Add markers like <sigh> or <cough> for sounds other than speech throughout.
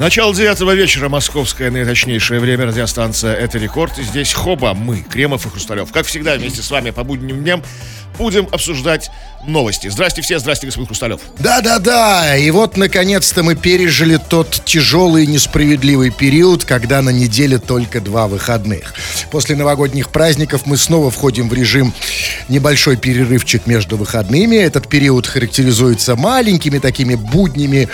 Начало девятого вечера, московское наиточнейшее время, радиостанция «Это рекорд». И здесь Хоба, мы, Кремов и Хрусталев. Как всегда, вместе с вами по будним дням будем обсуждать новости. Здрасте все, здрасте, господин Хрусталев. Да-да-да, и вот, наконец-то, мы пережили тот тяжелый и несправедливый период, когда на неделе только два выходных. После новогодних праздников мы снова входим в режим небольшой перерывчик между выходными. Этот период характеризуется маленькими такими буднями,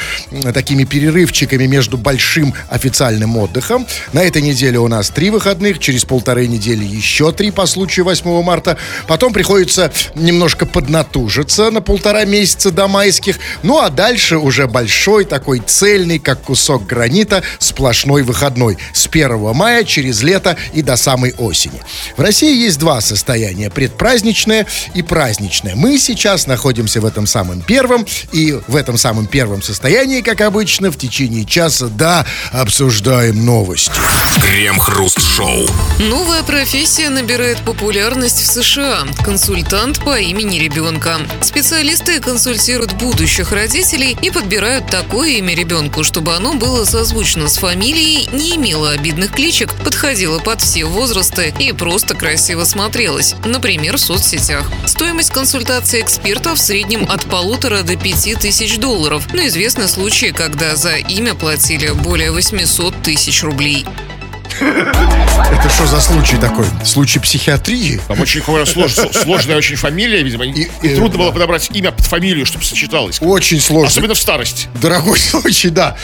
такими перерывчиками между большим официальным отдыхом. На этой неделе у нас три выходных, через полторы недели еще три по случаю 8 марта. Потом приходится немножко поднатужиться на полтора месяца до майских. Ну а дальше уже большой такой цельный, как кусок гранита, сплошной выходной. С 1 мая через лето и до самой осени. В России есть два состояния. Предпраздничное и праздничное. Мы сейчас находимся в этом самом первом. И в этом самом первом состоянии, как обычно, в течение часа, да, обсуждаем новости. Крем-хруст-шоу. Новая профессия набирает популярность в США. Консультант по имени ребенка. Специалисты консультируют будущих родителей и подбирают такое имя ребенку, чтобы оно было созвучно с фамилией, не имело обидных кличек, подходило под все возрасты и просто красиво смотрелось, например, в соцсетях. Стоимость консультации эксперта в среднем от полутора до пяти тысяч долларов, но известны случаи, когда за имя платили более 800 тысяч рублей. Это что за случай такой? Случай психиатрии? Там очень сложная, сложная очень фамилия, видимо. И, и трудно было подобрать имя под фамилию, чтобы сочеталось. Очень сложно. Особенно в старости. Дорогой случай, да.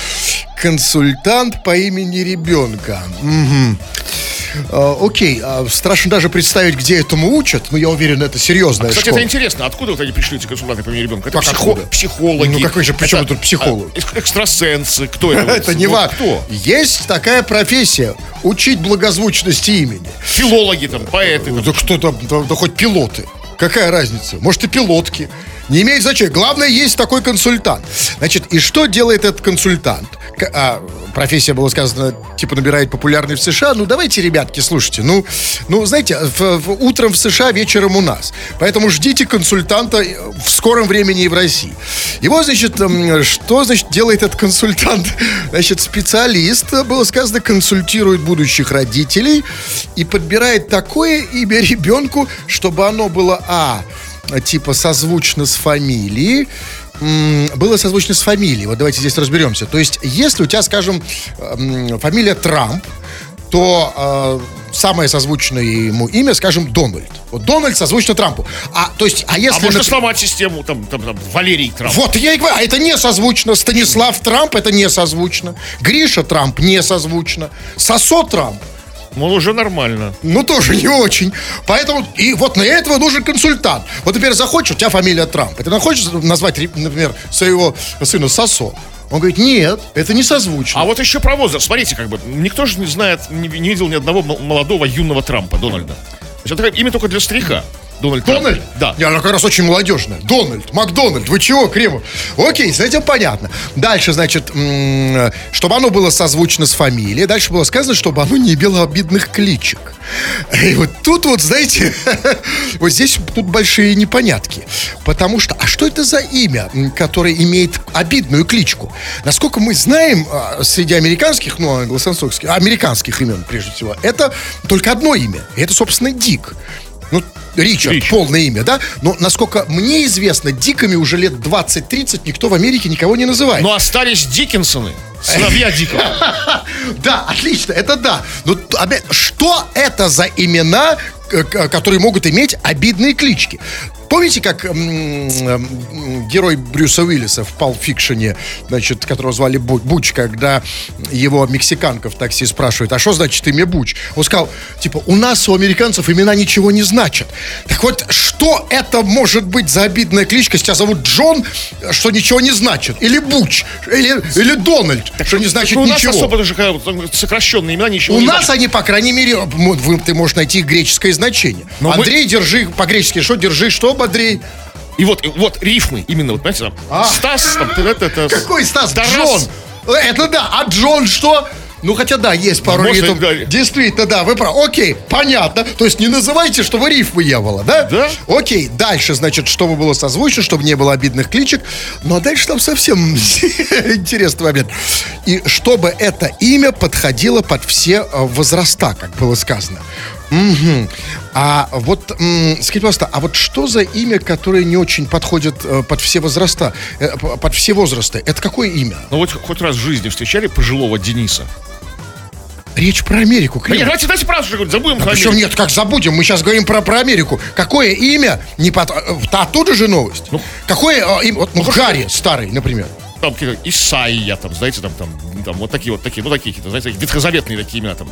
Консультант по имени ребенка. Угу. А, окей, а, страшно даже представить, где этому учат, но я уверен, это серьезная а, кстати, школа. это интересно. Откуда вот они пришли, эти консультанты по имени ребенка? Это Как психо- психологи. Ну, какой же, при чем Это, тут психолог? а, эк- экстрасенсы. Кто это? <laughs> Это не Вот важно. Кто? Есть такая профессия – учить благозвучности имени. Филологи там, поэты. там. Да кто там, да хоть пилоты. Какая разница? Может и пилотки. Не имеет значения. Главное, есть такой консультант. Значит, и что делает этот консультант? К- а, профессия, было сказано, типа набирает популярность в США. Ну, давайте, ребятки, слушайте. Ну, ну знаете, в- в- утром в США, вечером у нас. Поэтому ждите консультанта в скором времени и в России. Его, значит, м, что, значит, делает этот консультант? <laughs> Значит, специалист, было сказано, консультирует будущих родителей и подбирает такое имя ребенку, чтобы оно было, а, типа созвучно с фамилией, было созвучно с фамилией. Вот давайте здесь разберемся. То есть, если у тебя, скажем, м, фамилия Трамп, то э, самое созвучное ему имя, скажем, Дональд. Вот Дональд созвучно Трампу. А, то есть, а А если... можно например- сломать систему, там, там, там, Валерий Трамп. вот я и говорю, а это не созвучно. Станислав Трамп это не созвучно. Гриша Трамп не созвучно. Сосо Трамп Мол, уже нормально. ну, тоже не очень. Поэтому, и вот на этого нужен консультант. Вот, например, захочешь, у тебя фамилия Трамп. И Ты хочешь назвать, например, своего сына Сосо? Он говорит, нет, это не созвучно. А вот еще про возраст. Смотрите, как бы, никто же не знает, не, не видел ни одного молодого юного Трампа, Дональда. То есть это имя только для старика. Дональд Трамп. Дональд? Да. Не, она как раз очень молодежная. Дональд, Макдональд, вы чего, Кремов? Окей, с этим понятно. Дальше, значит, чтобы оно было созвучно с фамилией. Дальше было сказано, чтобы оно не имело обидных кличек. И вот тут вот, знаете, <laughs> вот здесь тут большие непонятки. Потому что, а что это за имя, которое имеет обидную кличку? Насколько мы знаем, а, среди американских, ну, англосаксонских, американских имен, прежде всего, это только одно имя. И это, собственно, Дик. Ну, Ричард, Ричард. полное имя, да? Но, насколько мне известно, Диками уже лет 20-30 никто в Америке никого не называет. Но остались Диккенсоны, сыновья Дикого. <laughs> Да, отлично, это да. Но что это за имена, к- которые могут иметь обидные клички? Помните, как герой Брюса Уиллиса в Pulp Fiction, значит, которого звали Бу- Буч, когда его мексиканка в такси спрашивает, а что значит имя Буч? Он сказал, типа, у нас, у американцев, имена ничего не значат. Так вот, что это может быть за обидная кличка? Тебя зовут Джон, что ничего не значит. Или Буч, или, или Дональд, что не значит Ну, у нас ничего. особо даже сокращенные имена ничего У не нас значат. они, по крайней мере, ты можешь найти их греческое значение. Но мы- Андрей, держи по-гречески, что держи, что, Андрей? И вот, и вот рифмы, именно, вот, понимаете, там, А. Стас, там, это, это, Какой Стас? Тарас. Джон. Это да. А Джон что? Ну, хотя да, есть пару Можно ритм. Действительно, да, вы правы. Окей, понятно. То есть не называйте, чтобы рифмы не было, да? Да. Окей, дальше, значит, чтобы было созвучно, чтобы не было обидных кличек. Ну, а дальше там совсем <laughs> интересный момент. И чтобы это имя подходило под все э, возраста, как было сказано. Мгм. А вот, скажите, пожалуйста, а вот что за имя, которое не очень подходит э, под все возраста, э, под все возрасты? Это какое имя? Ну вот хоть раз в жизни встречали пожилого Дениса? Речь про Америку, Да Крем. нет, давайте, давайте правду говорить, забудем про Причем Америку. нет, как забудем, мы сейчас говорим про, про Америку. Какое имя не под... э, та- Оттуда же новость. Какое э, имя? Вот, ну, Гарри старый, например. Там какие-то Исаия, там, знаете, там, там, там вот такие вот такие, ну такие какие-то, знаете, ветхозаветные такие имена там.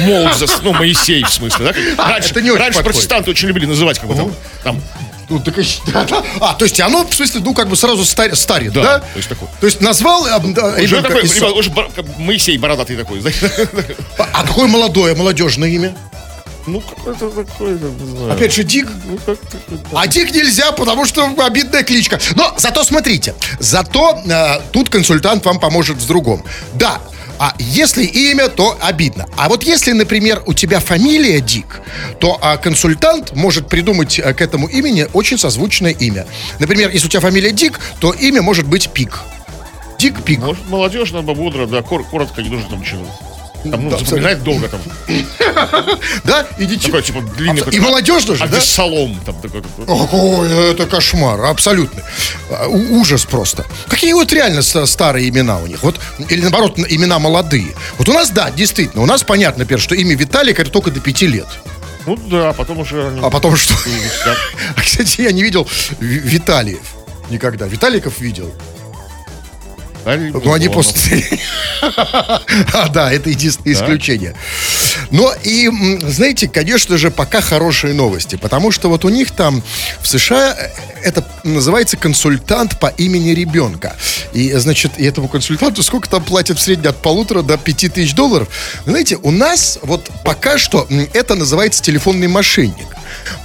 Молзес, ну, Моисей, в смысле, да? как- Раньше, это не очень раньше подходит. протестанты очень любили называть, как бы там, там Ну, так <laughs> да, да. А, то есть оно, в смысле, ну, как бы сразу стар- старит, да? Да, то есть такой. То есть назвал э, да, уже такой, ребят, уже Моисей бородатый такой, знаете. А а какое молодое, молодежное имя? Ну, какое-то такое, не знаю. Опять же, Дик. Ну, как-то- А Дик нельзя, потому что обидная кличка. Но зато смотрите, зато э, тут консультант вам поможет в другом. Да, а если имя, то обидно. А вот если, например, у тебя фамилия Дик, то а, консультант может придумать э, к этому имени очень созвучное имя. Например, если у тебя фамилия Дик, то имя может быть Пик. Дик Пик. Может, молодежно, бодро, да, кор- коротко, не нужно там ничего. Там, ну, Да, запоминать долго там. <laughs> Да? Идите. Такой, типа, длинный. И молодежно же, А да? солом там такой. Ой, это кошмар, абсолютно. А, у- Ужас просто. Какие вот реально ста- старые имена у них? Вот, или наоборот, имена молодые. Вот у нас, да, действительно, у нас понятно, например, что имя Виталик это только до пяти лет. Ну да, потом уже. А потом что? <laughs> А, кстати, я не видел Ви- Виталиев никогда. Виталиков видел. Ну, они после... <laughs> А, да, это единственное исключение. Но и, знаете, конечно же, пока хорошие новости, потому что вот у них там в США э, это называется консультант по имени ребенка. И, значит, и этому консультанту сколько там платят в среднем от полутора до пяти тысяч долларов? Знаете, у нас вот пока что это называется телефонный мошенник.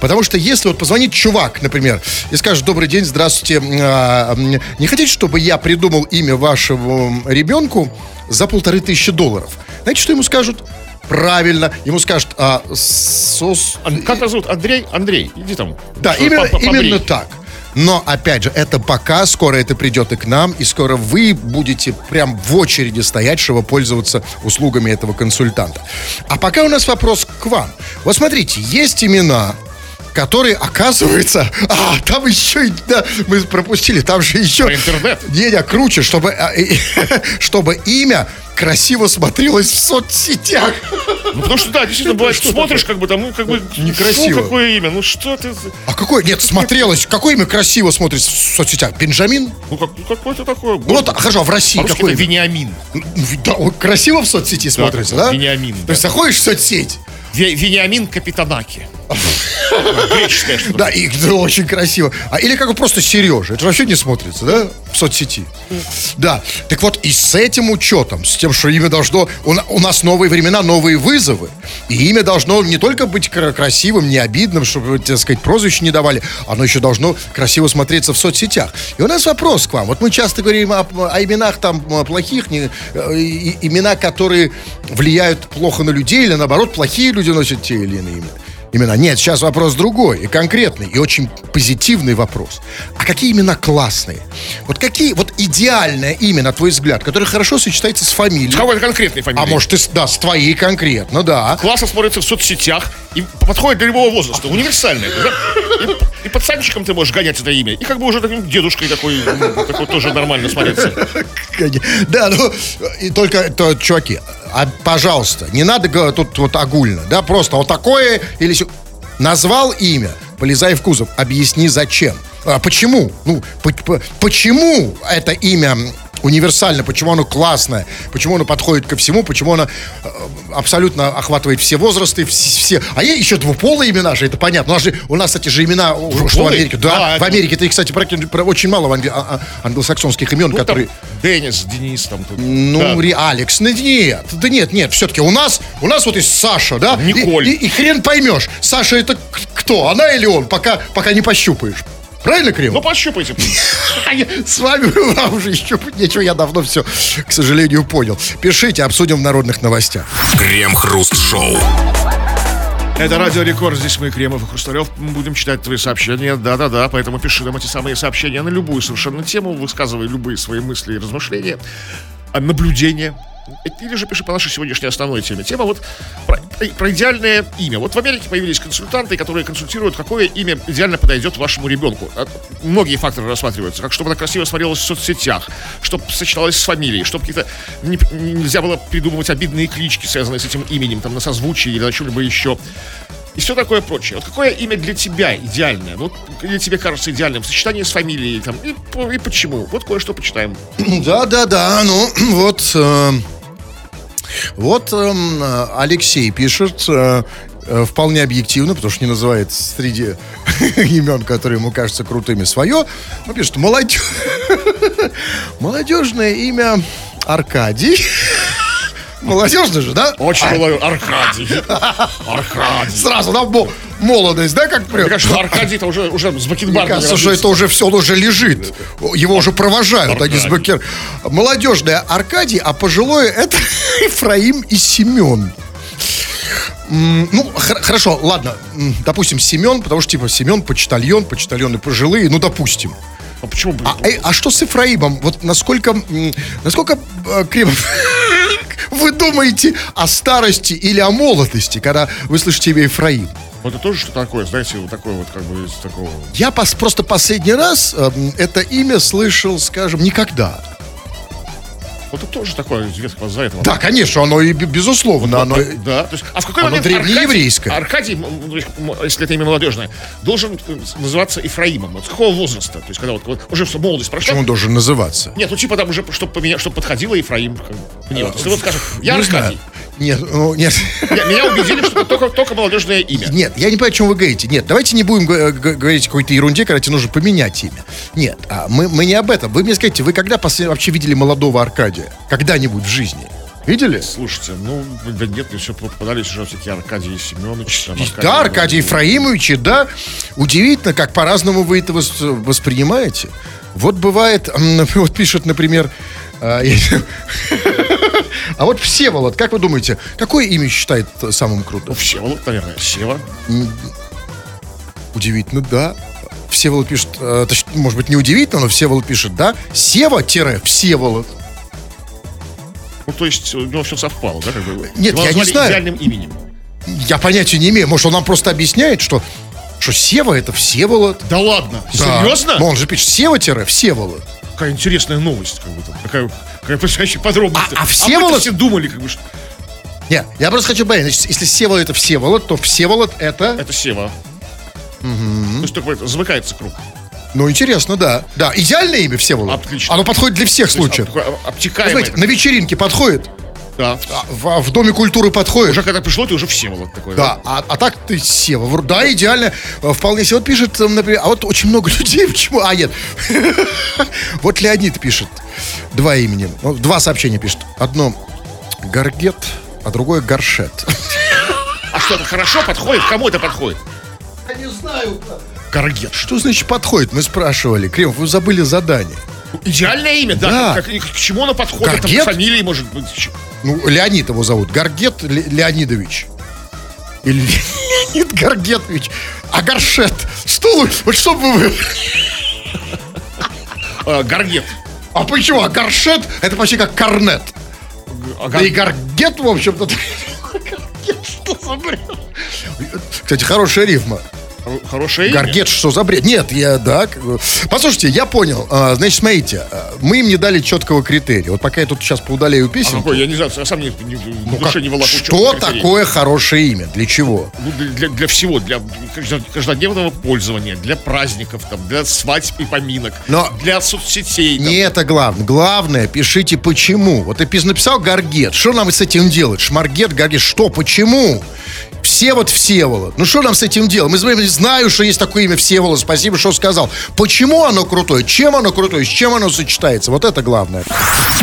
Потому что если вот позвонит чувак, например, и скажет, добрый день, здравствуйте, а, не хотите, чтобы я придумал имя вашему м, ребенку за полторы тысячи долларов? Знаете, что ему скажут? Правильно, ему скажут, а, сос... Как зовут? Андрей? Андрей, иди там. Да, именно, именно так. Но, опять же, это пока, скоро это придет и к нам, и скоро вы будете прям в очереди стоять, чтобы пользоваться услугами этого консультанта. А пока у нас вопрос к вам. Вот смотрите, есть имена, которые, оказывается, <laughs> а, там еще, и- да, мы пропустили, там же еще... Про интернет. Не, не, круче, чтобы, а, <laughs> чтобы имя красиво смотрелось в соцсетях. Ну, потому что, да, действительно, <laughs> бывает, смотришь, как бы там, ну, как бы... Некрасиво. фу, какое имя, ну, что ты... А какое, нет, смотрелось, какое имя красиво смотрится в соцсетях? Бенджамин? Ну, как, ну, какое-то такое... Ну вот, хорошо, а в России По-русски какой? это Вениамин. Ну, Да, он красиво в соцсети смотрится, да? Вениамин, То есть заходишь в соцсеть, Ве- Вениамин Капитанаки. Греческое что-то. да, и очень красиво. А, или как бы просто Сережа, это вообще не смотрится, да, в соцсети. Да, так вот и с этим учетом, с тем, что имя должно... У, у нас новые времена, новые вызовы. И имя должно не только быть кра- красивым, не обидным, чтобы, так сказать, прозвище не давали, оно еще должно красиво смотреться в соцсетях. И у нас вопрос к вам. Вот мы часто говорим о, о именах там плохих, не, э, и- имена, которые влияют плохо на людей, или наоборот, плохие люди носят те или иные имена. Имена. Нет, сейчас вопрос другой, и конкретный, и очень позитивный вопрос. А какие имена классные? Вот какие, вот идеальное имя, на твой взгляд, которое хорошо сочетается с фамилией? С какой-то конкретной фамилией. А может, и с, да, с твоей конкретно, да. Классно смотрится в соцсетях и подходит для любого возраста. Универсальное. это, да? И, и пацанчиком ты можешь гонять это имя. И как бы уже таким дедушкой такой, ну, такой тоже нормально смотрится. Да, ну, и только, то, чуваки, а, пожалуйста, не надо говорить тут вот огульно, да, просто вот такое или Назвал имя, полезай в кузов, объясни зачем. А почему? Ну, по- по- почему это имя универсально, почему оно классное, почему оно подходит ко всему, почему оно э, абсолютно охватывает все возрасты, вс- все. А есть еще двуполые имена же, это понятно. У нас, же, у нас кстати, же имена, у- что в Двуполые? Америке, да, А, в это- Америке, ты, кстати, про- очень мало англи- а- а- англосаксонских имен, Ну, там которые... Денис, Денис там. тут. Ну, Да. Ри- Алекс, ну нет, да нет, нет, все-таки у нас, у нас вот есть Саша, да? Николь. И, и- и хрен поймешь, Саша это кто, она или он, пока, пока не пощупаешь. Правильно, Крем? Ну, пощупайте. <laughs> С вами <laughs> вам уже еще ничего, я давно все, к сожалению, понял. Пишите, обсудим в народных новостях. Крем-хруст-шоу. Это Радио Рекорд. Здесь мы, Кремов и Хрусталев. Мы будем читать твои сообщения. Да-да-да, поэтому пиши нам эти самые сообщения на любую совершенно тему. Высказывай любые свои мысли и размышления, а, наблюдения. Или же пиши по нашей сегодняшней основной теме. Тема вот про, про идеальное имя. Вот в Америке появились консультанты, которые консультируют, какое имя идеально подойдет вашему ребенку. А, Многие факторы рассматриваются. Как чтобы она красиво смотрелась в соцсетях, чтобы сочеталась с фамилией, чтобы какие-то не- нельзя было придумывать обидные клички, связанные с этим именем, там на созвучии или на чем-либо еще. И все такое прочее. Вот какое имя для тебя идеальное? Вот или тебе кажется идеальным в сочетании с фамилией там и, и почему? Вот кое-что почитаем. <clears throat> Да, да, да. Ну, <clears throat> вот. э, вот э, Алексей пишет. э, э, Вполне объективно, потому что не называет среди <laughs> имен, которые ему кажутся крутыми, свое. Ну, пишет, молодежь. <laughs> Молодежное имя Аркадий. <laughs> Молодежно же, да? Очень было Аркадий. Аркадий. Сразу, да, мо- молодость, да, как прям? Мне кажется, Аркадий-то уже, уже с Мне бакенбардами кажется, что это уже все, он уже лежит. Его уже провожают, они с Аркадий. Бакер. Молодежное Аркадий, а пожилое это <laughs> Ефраим и Семен. Ну, хор- хорошо, ладно. Допустим, Семен, потому что, типа, Семен почтальон, почтальоны пожилые, ну, допустим. А почему бы? А, э, а что с Ефраимом? Вот насколько, насколько э, Кремов, <laughs> вы думаете о старости или о молодости, когда вы слышите имя Ефраим? Вот это тоже что такое, знаете, вот такое вот, как бы, из такого... Я пос- просто последний раз эм, это имя слышал, скажем, никогда. Вот это тоже такое известно за этого. Да, конечно, оно и бе- безусловно, оно... Да, то есть, а в какой Оно момент древнееврейское. Аркадий, Аркадий, если это имя молодежное, должен э, называться Ефраимом? Вот с какого возраста? То есть, когда вот, уже всё, молодость прошла? Почему он должен называться? Нет, ну типа там уже, чтобы, поменять, чтобы подходило Ефраим. Бы. Мне вот, если вот скажем, я Аркадий. знаю. Нет, ну, нет. Меня убедили, что только, только молодежное имя. Нет, я не понимаю, о чем вы говорите. Нет, давайте не будем г- говорить о какой-то ерунде, когда тебе нужно поменять имя. Нет, а мы, мы не об этом. Вы мне скажите, вы когда последний вообще видели молодого Аркадия? Когда-нибудь в жизни? Видели? Слушайте, ну, да нет, мне все попадались уже всякие Аркадии Семенович. там, Да, Аркадий Ефраимович, да. Удивительно, как по-разному вы это вос- воспринимаете. Вот бывает, <laughs> вот пишет, например, <laughs> а, вот Всеволод, как вы думаете, какое имя считает самым крутым? Всеволод, наверное, Сева. Удивительно, да. Всеволод пишет, э, может быть, не удивительно, но Всеволод пишет, да, Сева-Всеволод. Ну, то есть у него все совпало, да? Как бы. Нет, Его я не знаю. идеальным именем. Я понятия не имею, может, он нам просто объясняет, что, что Сева это Всеволод. Да ладно? Да. Серьезно? Ну, он же пишет Сева-Всеволод. Какая интересная новость, как там. Такая, какая потрясающая подробность. А- а Всеволод- все думали, как бы, что Нет, я просто хочу понять, значит, если Всеволод это Всеволод, то Всеволод это... это Сева. То есть такой замыкается круг. Ну, интересно, да. Да, идеальное имя Всеволод. Отлично. Оно подходит для всех есть, случаев. такое об- обтекаемое. Знаете, на вечеринке подходит, Да. а в, в Доме культуры подходит. Уже когда пришло, ты уже Всеволод такой. Да, а, а так ты Сева. Да, идеально. Э, Вполне себе. Вот пишет, э, например, а вот очень много <laughs> людей, почему? А, нет. <laughs> Вот Леонид пишет. Два имени. Два сообщения пишет. Одно Гаргет, а другое Горшет. А что, это хорошо подходит? Кому это подходит? Я не знаю. Каргет. Что значит подходит? Мы спрашивали. Кремов, вы забыли задание. Идеальное имя, да. Да. Как, и к чему оно подходит? Там Каргет? фамилии, может быть. Ну, Леонид его зовут. Гаргет Ле- Леонидович. Или Леонид Гаргетович. А Горшет. Что лучше? Вот что бы вы... э, Гаргет. А почему? А Горшет это почти как Корнет. А Да и Гаргет, в общем-то. <laughs> Гаргет, что за бред? Кстати, хорошая рифма. Хоро- Хорошее имя. Гаргет, что за бред? Нет, я, да. Послушайте, я понял. А, Значит, смотрите, а, мы им не дали четкого критерия. Вот пока я тут сейчас поудаляю А песен. какой? Я не знаю, я сам не, не, ну, душе как- не волоку. что такое хорошее имя? Для чего? Ну, для, для- всего, для каждо- каждодневного пользования, для праздников, там, для свадьб и поминок, Но- для соцсетей. там. Не это главное. Главное, пишите почему. Вот ты пис- написал Гаргет. Что нам с этим делать? Шмаргет, Гаргет. Что? Почему? Все вот Всеволод. Ну что нам с этим делать? Мы знаем, что есть такое имя Всеволод. Спасибо, что сказал. Почему оно крутое? Чем оно крутое? С чем оно сочетается? Вот это главное.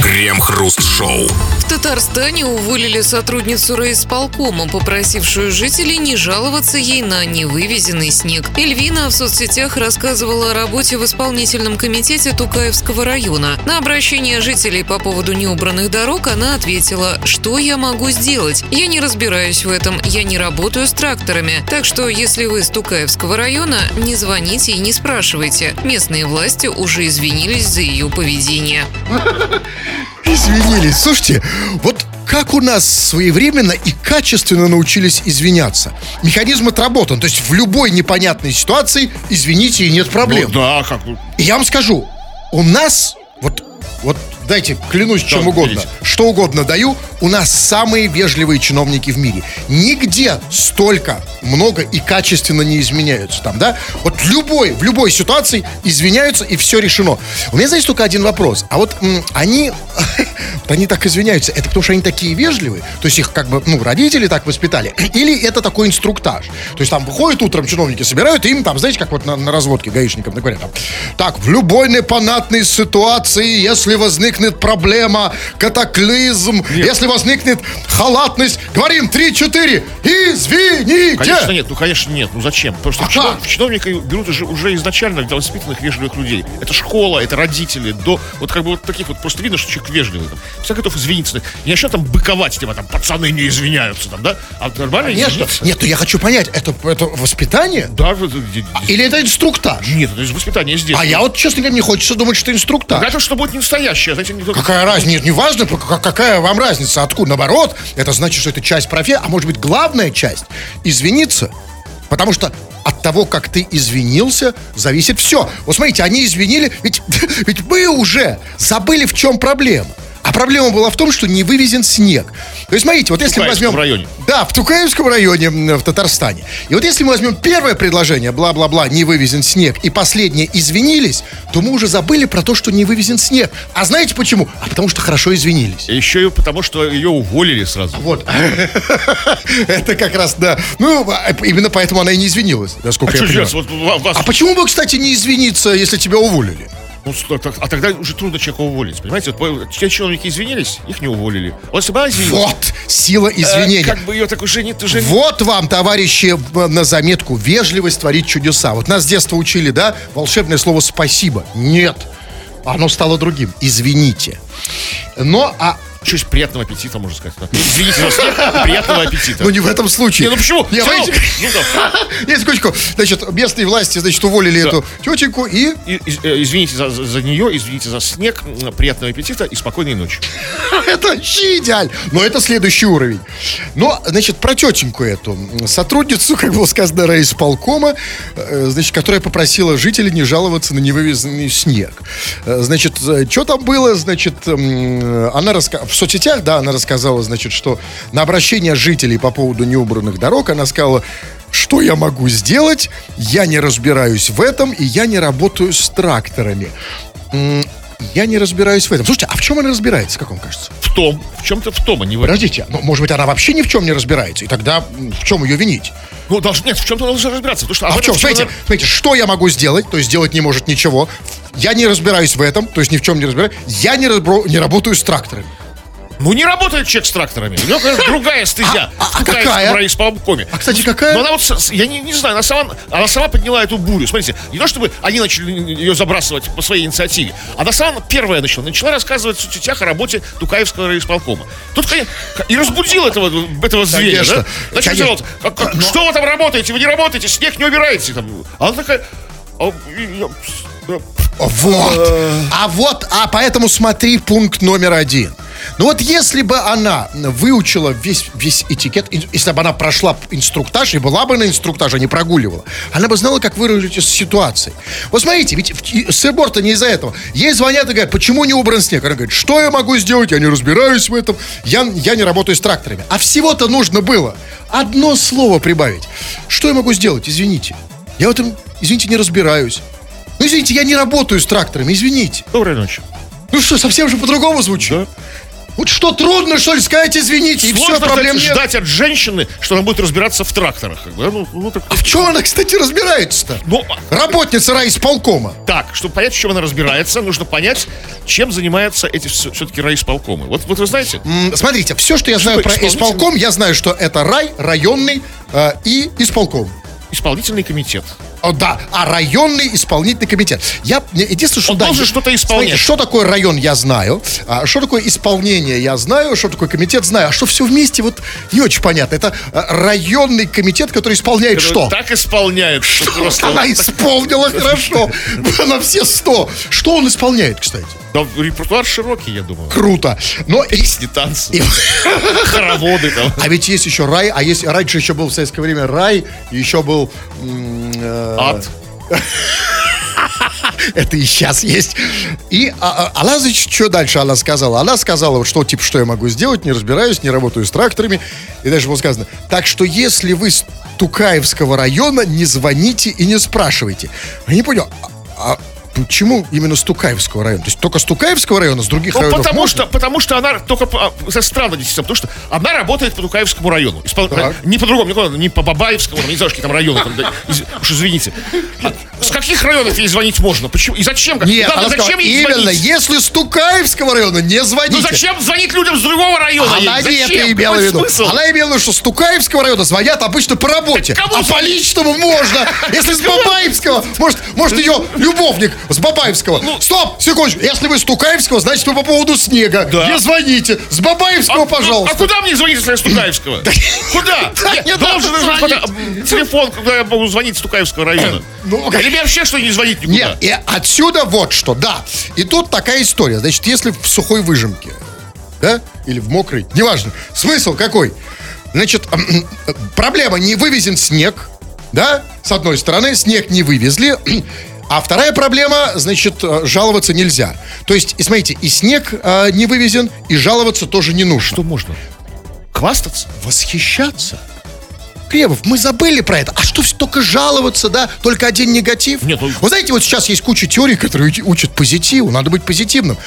Крем-хруст-шоу. В Татарстане уволили сотрудницу райисполкома, попросившую жителей не жаловаться ей на невывезенный снег. Эльвина в соцсетях рассказывала о работе в исполнительном комитете Тукаевского района. На обращение жителей по поводу неубранных дорог она ответила, что я могу сделать. Я не разбираюсь в этом, я не работаю с тракторами. Так что, если вы из Тукаевского района, не звоните и не спрашивайте. Местные власти уже извинились за ее поведение. <laughs> Извинились. Слушайте, вот как у нас своевременно и качественно научились извиняться. Механизм отработан. То есть в любой непонятной ситуации извините и нет проблем. Ну, да, как... И я вам скажу, у нас, вот, вот дайте, клянусь чем угодно, берите. что угодно даю, у нас самые вежливые чиновники в мире. Нигде столько много и качественно не изменяются там, да? Вот любой, в любой ситуации извиняются и все решено. У меня, знаете, только один вопрос. А вот м, они, <laughs> они так извиняются, это потому что они такие вежливые? То есть их как бы, ну, родители так воспитали? <clears throat> Или это такой инструктаж? То есть там выходят утром чиновники, собирают, и им там, знаете, как вот на, на разводке гаишникам говорят, там, так, в любой непонятной ситуации, если возникнет проблема, катаклизм, если возникнет халатность, говорим 3-4, извините! Конечно нет, ну конечно нет, ну зачем? Потому что А чинов- чиновника берут уже, уже изначально для воспитанных вежливых людей. Это школа, это родители, до вот как бы вот таких вот просто видно, что человек вежливый, там, всегда готов извиниться. Не начнет там быковать, типа там пацаны не извиняются, там, да? А нормально Конечно. извиниться. Нет, ну я хочу понять, это, это воспитание? Да, вот, э, э, Или это инструктаж? нет, это из воспитания здесь. А я вот, честно говоря, мне хочется думать, что инструктаж. Это что будет не настоящее, знаете, не только... Какая разница? Нет, не важно, как- какая вам разница, откуда. Наоборот, это значит, что это часть профессии, а может быть, главная часть – извиниться. Потому что от того, как ты извинился, зависит все. Вот смотрите, они извинили, ведь, <laughs> ведь мы уже забыли, в чем проблема. А проблема была в том, что не вывезен снег. То есть, смотрите, вот если мы возьмем... районе. Да, в Тукаевском районе в Татарстане. И вот если мы возьмем первое предложение, бла-бла-бла, не вывезен снег, и последнее извинились, то мы уже забыли про то, что не вывезен снег. А знаете почему? А потому что хорошо извинились. Еще и потому, что ее уволили сразу. Вот. <laughs> Это как раз, да. Ну, а именно поэтому она и не извинилась, А насколько я что понимаю. А почему бы, кстати, не извиниться, если тебя уволили? Ну, а тогда уже трудно человека уволить, понимаете? Вот те чиновники извинились, их не уволили. Бы она извинилась, Вот, сила э, извинения. как бы ее так уже нет, уже Вот вам, товарищи, в- на заметку. Вежливость творит чудеса. Вот нас с детства учили, да, волшебное слово «спасибо». Нет. Оно стало другим. Извините. Но, а... Что есть приятного аппетита, можно сказать. да. Извините за приятного аппетита. Ну, не в этом случае. Не, ну почему? Не, Ну, да. Нет, секундочку. Значит, местные власти, значит, уволили Да. эту тетеньку и... И- из- э, извините за, за нее, извините за снег, приятного аппетита и спокойной ночи. <laughs> Это вообще идеально. Но это следующий уровень. Но, значит, про тетеньку эту. Сотрудницу, как было сказано, райисполкома, э, значит, которая попросила жителей не жаловаться на невывезенный снег. Э, Значит, что там было? Значит, она раска... в соцсетях, да, она рассказала, значит, что на обращение жителей по поводу неубранных дорог она сказала, что я могу сделать? Я не разбираюсь в этом, и я не работаю с тракторами. Я не разбираюсь в этом. Слушайте, а в чем она разбирается, как вам кажется? В том, в чем-то в том, а не в этом. Подождите, ну, может быть, она вообще ни в чем не разбирается, и тогда в чем ее винить? Ну, должен, нет, в чем-то должен разбираться. Потому что, А в чем? Смотрите, надо- смотрите, что я могу сделать? То есть делать не может ничего. Я не разбираюсь в этом, то есть ни в чем не разбираюсь. Я не, разбро- не работаю с тракторами. Ну, не работает человек с тракторами. У него какая-то <laughs> другая стезя. А- а в Тукаевском какая? райисполкоме. А, кстати, какая? Но она вот, я не, не знаю, она сама, она сама подняла эту бурю. Смотрите, не то чтобы они начали ее забрасывать по своей инициативе, она сама первая начала. Начала рассказывать в соцсетях о работе Тукаевского райисполкома. Тут, конечно, и разбудил этого, этого зверя, Конечно. да? Значит, Конечно. вот, как- как- что вы там работаете? Вы не работаете, снег не убираете. Там. А она такая... «А, Вот. А вот, а поэтому смотри пункт номер один. Ну вот если бы она выучила весь, весь этикет, если бы она прошла инструктаж и была бы на инструктаже, а не прогуливала, она бы знала, как выразить из ситуации. Вот смотрите, ведь сыр-бор-то не из-за этого. Ей звонят и говорят, почему не убран снег? Она говорит, что я могу сделать, я не разбираюсь в этом, я, я не работаю с тракторами. А всего-то нужно было одно слово прибавить. Что я могу сделать, извините? Я в этом, извините, не разбираюсь. Ну, извините, я не работаю с тракторами, извините. Доброй ночи. Ну что, совсем же по-другому звучит? Да. Вот что, трудно, что ли, сказать, извините, и все, Сложно проблем ждать, нет. ждать от женщины, что она будет разбираться в тракторах. Как бы, да? ну, ну, так, А в чем она, кстати, разбирается-то? ну, Работница райисполкома. так, чтобы понять, в чем она разбирается, нужно понять, чем занимаются эти все-таки райисполкомы. Вот, вот вы знаете, М, Смотрите, все, что я знаю Что, про исполком, я знаю, что это рай, районный э, и исполком. Исполнительный комитет. О, да, а районный исполнительный комитет. Я единственное, что Он да, должен что-то исполнять. Смотрите, что такое район, я знаю. А, что такое исполнение, я знаю. Что такое комитет, знаю. А что все вместе, вот не очень понятно. Это э, районный комитет, который исполняет что? Так исполняет. что просто Она вот так- исполнила хорошо. <laughs> На все сто. Что он исполняет, кстати? Да, репертуар широкий, я думаю. Круто. Но Песни, танцы, и- <laughs> хороводы там. А ведь есть еще рай, а есть раньше еще был в советское время рай, еще был э, Ад. <laughs> Это и сейчас есть. И а, а, она, значит, что дальше она сказала? Она сказала, вот что, типа, что я могу сделать, не разбираюсь, не работаю с тракторами. И дальше было сказано, так что если вы с Тукаевского района, не звоните и не спрашивайте. Я не понял, а, а почему именно с Тукаевского района? То есть только с Тукаевского района, с других Ну, районов потому можно? что, потому что она только а, это странно действительно, потому что она работает по Тукаевскому району. Испол- Так. Не по-другому, не по Бабаевскому, не знаю, какие там районы. Там, да, уж извините. А с каких районов ей звонить можно? Почему? И зачем? Как- Нет, Главное, она сказала, зачем ей именно, звонить? если с Тукаевского района, не звоните. Ну зачем звонить людям с другого района? ей? Она не Зачем? это имела в виду. смысл? Она имела в виду, что с Тукаевского района звонят обычно по работе. Так кому А по личному можно. Если с Бабаевского, может, может ее любовник с Бабаевского. Ну. Стоп, секундочку. Если вы с Тукаевского, значит вы по поводу снега. Да. Не звоните. С Бабаевского, А, пожалуйста. А куда мне звонить, если я с Тукаевского? Куда? <laughs> Да Я должен телефон, когда я могу звонить с Тукаевского района. Ну, Мне вообще что не звонить никуда? Нет, и отсюда вот что, да. И тут такая история. Значит, если в сухой выжимке, да, или в мокрой, неважно, смысл какой. Значит, <clears throat> проблема, не вывезен снег, да, с одной стороны, снег не вывезли, <clears throat> а вторая проблема, значит, э, жаловаться нельзя. То есть, и смотрите, и снег э, не вывезен, и жаловаться тоже не нужно. Что можно? Хвастаться? Восхищаться. Кремов, мы забыли про это. А что все только жаловаться, да? Только один негатив? Нет, ну- Вы знаете, вот сейчас есть куча теорий, которые уч- учат позитиву. Надо быть позитивным.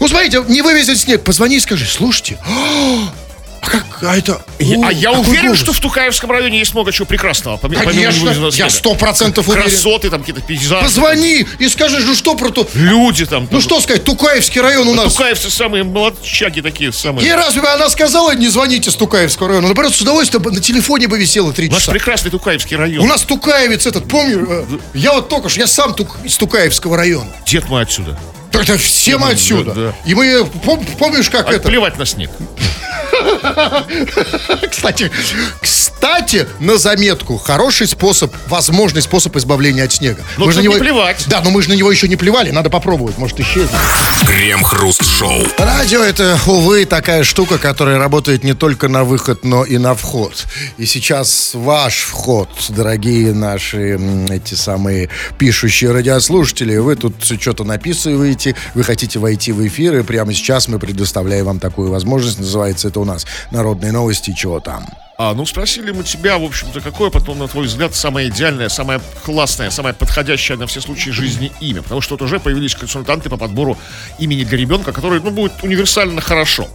Ну, смотрите, не вывезет снег. Позвони и скажи, слушайте, а как а это... о, а я уверен, голос». что в Тукаевском районе есть много чего прекрасного. помимо Конечно, я сто процентов уверен. Красоты, там какие-то пейзажи. Позвони и скажи, ну что про то... Люди там. Ну что сказать, Тукаевский район у нас... Тукаевцы самые молодчаки такие самые. И разве бы она сказала, не звоните с Тукаевского района? Наоборот, с удовольствием бы на телефоне бы висела три У нас часа. прекрасный Тукаевский У район. нас Тукаевец этот, помню, э, я вот только что, я сам тук- из Тукаевского района. Дед мой отсюда. Так это все мы Да, отсюда. да. И мы, пом- помнишь, как А это? плевать на снег. <laughs> Кстати, кстати, на заметку, хороший способ, возможный способ избавления от снега. Ну, же тут не плевать. Да, но мы же на него еще не плевали, надо попробовать, может исчезнет. Крем-хруст-шоу. Радио это, увы, такая штука, которая работает не только на выход, но и на вход. И сейчас ваш вход, дорогие наши эти самые пишущие радиослушатели. Вы тут что-то написываете, вы хотите войти в эфир, и прямо сейчас мы предоставляем вам такую возможность. Называется это у нас «Народные новости. Чего там?». А, ну спросили мы тебя, в общем-то, какое потом, на твой взгляд, самое идеальное, самое классное, самое подходящее на все случаи жизни имя? Потому что вот уже появились консультанты по подбору имени для ребенка, который, ну, будет универсально хорошо.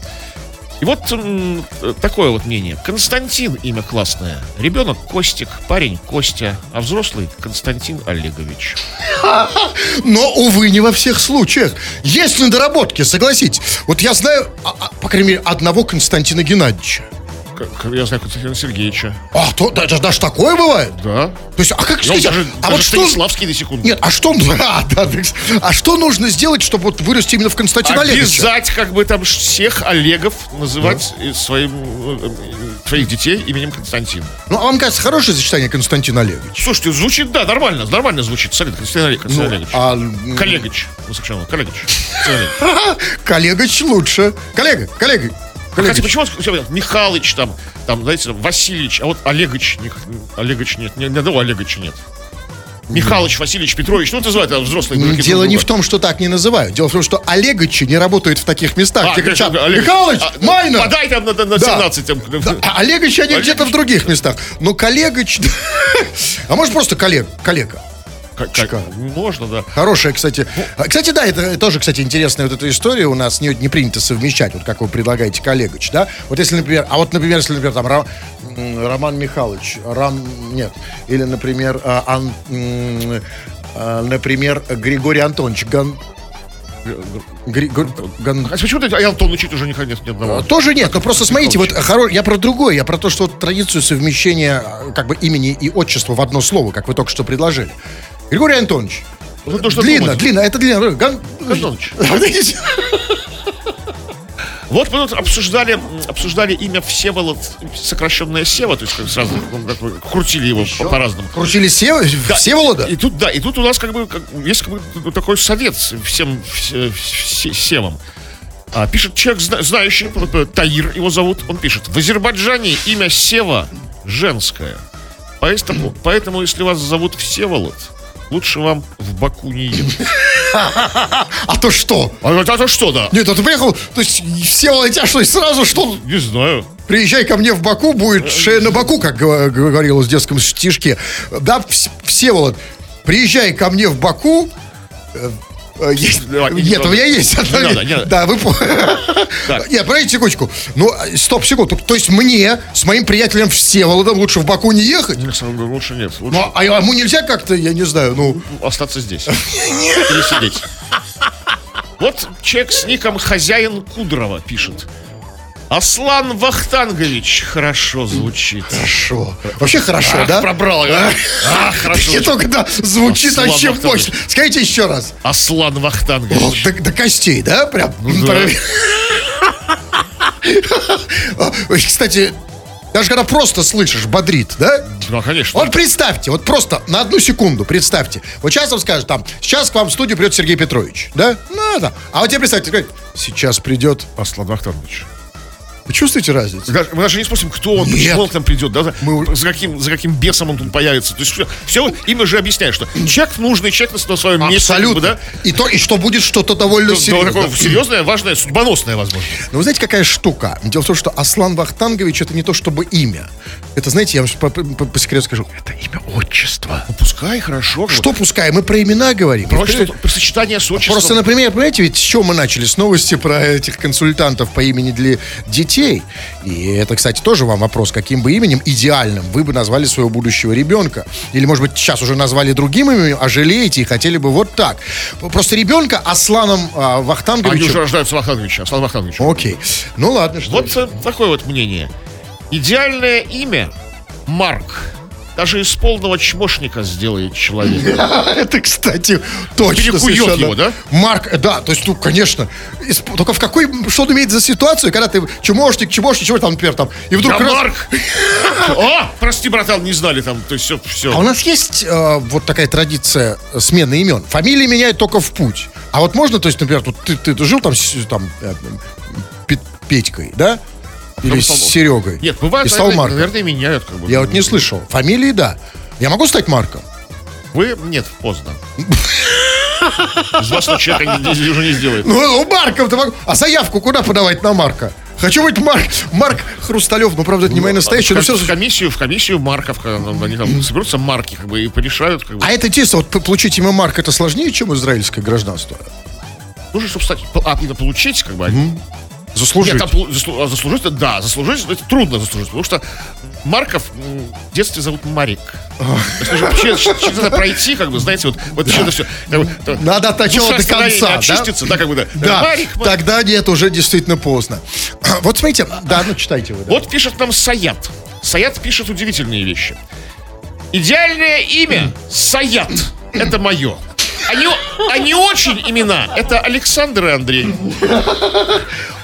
И вот э, такое вот мнение. Константин имя классное. Ребенок Костик, парень Костя, а взрослый Константин Олегович. <laughs> Но, увы, не во всех случаях. Есть недоработки, согласитесь. Вот я знаю, а- а, по крайней мере, одного Константина Геннадьевича. Как- Я знаю Константина Сергеевича. А, то, даже, даже такое бывает? Да. То есть, а как, Ну, скажите, даже, а даже вот что... Станиславский на секунду. Нет, а что, а, <laughs> да, да. а что нужно сделать, чтобы вот вырасти именно в Константина Олеговича? Обязать как бы там всех Олегов называть э, своим, э, своих детей именем Константин. Ну, а вам кажется, хорошее сочетание Константин Олегович? Слушайте, звучит, да, нормально, нормально звучит. Смотри, Константин, Олег, Константин Олегович. а, Коллегович. Ну, сначала, Коллегович. Коллегач лучше. Коллега, коллега. Хотя почему тебя Михалыч там, там, знаете, Васильевич, а вот Олегович, Олегович нет, ни одного Олеговича нет. Михалыч, Васильевич, Петрович, ну это называют а, взрослые. дураки Дело друг не в том, что так не называют. Дело в том, что Олеговичи не работают в таких местах, А, где кричат Олег- «Михалыч, а, Майна!» Подай там на, на, на Да. 17. Там, Да, а <laughs> Олегович они Олегович. где-то в других местах. Но коллегач... <laughs> А может просто коллег, коллега? Как- Чка. как- Можно, да. Хорошая, кстати. А, Кстати, да, это тоже, кстати, интересная вот эта история. У нас не, не принято совмещать, вот как вы предлагаете, коллегач, да? Вот если, например, а вот, например, если, например, там Ра- Роман Михайлович, Рам, нет, или, например, а, Ан- а, например, Григорий Антонович Ган... Гри- Гр- Ган- А почему ты, Антон учить уже не нет ни одного? Тоже нет, но просто смотрите, вот хоро- я про другое, я про то, что вот традицию совмещения э, как бы имени и отчества в одно слово, как вы только что предложили. Григорий Антонович. Ну, то, что длинно, думать. длинно, это длинно. Ган... Антонович. <laughs> Вот мы тут обсуждали, обсуждали имя Всеволод, сокращенное Сева, то есть сразу ну, как бы крутили его по- по-разному. Крутили Сев... Всеволода? И тут, да, и тут у нас как бы как- есть как бы такой совет всем все- все- севам. А, пишет человек, зна- знающий, Таир его зовут, он пишет, в Азербайджане имя Сева женское. Поэтому, поэтому если вас зовут Всеволод, лучше вам в Баку не ехать. <laughs> А то что? А, а то что, да? Нет, а ты приехал, то есть Всеволод, тебя что, сразу что? Не знаю. Приезжай ко мне в Баку, будет шея на боку, как говорилось в детском стишке. Да, Вс- Всеволод, приезжай ко мне в Баку, э, э, есть- Давай, не Нет, у меня есть. одна- надо, не. Да, вы Нет, подождите секундочку. Ну, э, стоп, секунду. То есть мне с моим приятелем Всеволодом лучше в Баку не ехать? Лучше нет. Лучше Ну, а ему нельзя как-то, я не знаю, ну... остаться здесь. <laughs> Или сидеть. Вот человек с ником Хозяин Кудрова пишет. Аслан Вахтангович хорошо звучит. Хорошо. Вообще хорошо, Ах, да? пробрал, а? Ах, хорошо. <laughs> И только да, звучит Аслан вообще мощно. Скажите еще раз. Аслан О, Вахтангович. до, до костей, да? Прям. Ну да. <laughs> Кстати, даже когда просто слышишь, бодрит, да? Ну, конечно. Вот представьте, вот просто на одну секунду представьте. Вот сейчас вам скажут, там, сейчас к вам в студию придет Сергей Петрович, да? Ну, да. А вот тебе представьте, сейчас придет. Аслан Вахтангович. Вы чувствуете разницу? Даже- Мы даже не спросим, кто он, Нет. почему он к нам придет, да? Мы- За, каким, за каким бесом он тут появится. То есть все, им уже объясняет, что человек нужный, человек на своем месте. как бы, Абсолютно. да? И, то, и что будет что-то довольно Да, серьезное. такое серьезное, важное, судьбоносное, возможно. Но вы знаете, какая штука? Дело в том, что Аслан Вахтангович это не то чтобы имя. Это, знаете, я вам по, по- по секрету скажу, это имя отчество. Ну, пускай, хорошо. Что пускай, мы про имена говорим. Просто что-то- про сочетание с отчеством. Просто, например, понимаете, ведь с чего мы начали? С новости про этих консультантов по имени для детей. И это, кстати, тоже вам вопрос, каким бы именем идеальным вы бы назвали своего будущего ребенка. Или, может быть, сейчас уже назвали другим именем, а жалеете и хотели бы вот так. Просто ребенка Асланом а, Они Вахтанговичем... уже рождаются Вахтанговича, Аслан Вахтангович. Окей. Ну ладно, что Вот такое вот мнение. Идеальное имя Марк. Даже из полного чмошника сделает человека. <laughs> Это, кстати, точно Перекует его, да? Марк, да, то есть, ну, конечно. Только в какой, что он имеет за ситуацию, когда ты чмошник, чмошник, чего там, например, там, и вдруг... Марк! <laughs> О, прости, братан, не знали там. То есть все, все. А у нас есть э, вот такая традиция смены имен. Фамилии меняют только в путь. А вот можно, то есть, например, тут ты, ты, жил там, там э, Пет- Петькой, да? Или с Серегой. Нет, бывает, И стал Марком. наверное, меняют. Как бы. Я вот не слышал. Фамилии, да. Я могу стать Марком? Вы? Нет, поздно. Из вас человека не- уже не сделает. Ну, ну, Марком-то могу. А заявку куда подавать на Марка? Хочу быть Марк, Марк Хрусталев, но правда это не моя настоящая, но в, все в комиссию, в комиссию Марковка, ну, они там соберутся марки, как бы, и порешают, как бы. А это интересно, вот получить имя Марк это сложнее, чем израильское гражданство? Нужно, чтобы стать, а, получить, как бы, а- Заслужить. Нет, там заслу- а заслужить, это да, заслужить, это трудно заслужить, потому что Марков в детстве зовут Марик. То есть нужно через, через это пройти, как бы, знаете, вот, вот еще это все. Надо от начала до конца, да? очиститься, да, как бы, да. Да, Марик, Марик. тогда нет, уже действительно поздно. <clears throat> Вот смотрите, да, ну читайте вы. да. Вот пишет нам Саят. Саят пишет удивительные вещи. Идеальное имя Саят. Это мое. А не очень имена. Это Александр и Андрей.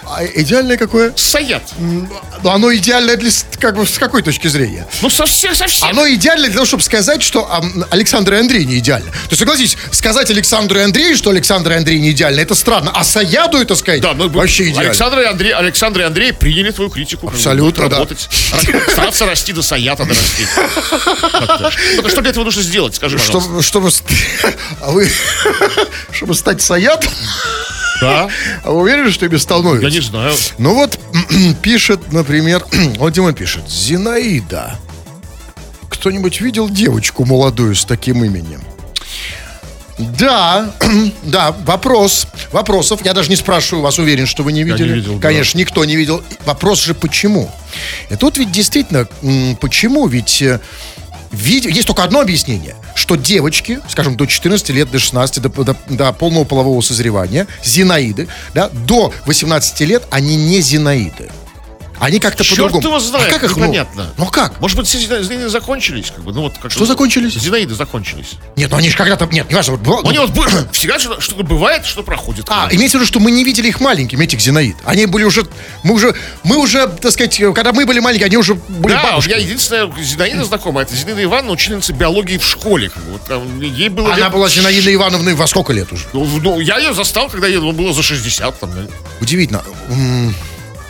А идеальное какое? Саят. Ну, оно идеальное для, как бы, с какой точки зрения? Ну, совсем, совсем. Оно идеально для того, чтобы сказать, что ам, Александр и Андрей не идеально. То есть, согласитесь, сказать Александру и Андрею, что Александр и Андрей не идеально, это странно. А Саяду это сказать Да, ну, вообще идеально. Александр и Андрей, Александр и Андрей приняли твою критику. Абсолютно, да. работать. Ра- Стараться расти до Саята дорасти. Как-то. Только что для этого нужно сделать, скажи, пожалуйста. Чтобы, <laughs> а <laughs> чтобы стать Саятом, Да, а вы уверены, что ими становится? я не знаю. Ну вот, <clears throat> пишет, например, <clears throat> вот Дима пишет, Зинаида. Кто-нибудь видел девочку молодую с таким именем? Да, <clears throat> да, вопрос. Вопросов. Я даже не спрашиваю вас, уверен, что вы не видели. не видел, да. Конечно, никто не видел. Вопрос же почему? И тут ведь действительно, почему? Ведь э, виде- есть только одно объяснение, что девочки, скажем, до 14 лет, до 16, до, до- до полного полового созревания, зинаиды, да, до 18 лет они не зинаиды. Они как-то по-другому. его знает, а как их, ну, непонятно. Ну, как? Может быть, все зина- зинаиды закончились? Как бы, ну, вот, как Что закончились? Зинаиды закончились. Нет, ну они же когда-то... Нет, не важно. вот было- У них вот было- всегда что- что-то бывает, что проходит. А, имеется в виду, что мы не видели их маленькими, этих Зинаид. Они были уже, мы уже, мы уже, так сказать, когда мы были маленькие, они уже были Да, у бабушками. меня единственная Зинаида знакомая, это Зинаида Ивановна, учительница биологии в школе. Вот, там, ей было Она лет- была Зинаида Ивановна во сколько лет уже? Ну, ну, я ее застал, когда ей ну, было за 60. Там. Удивительно.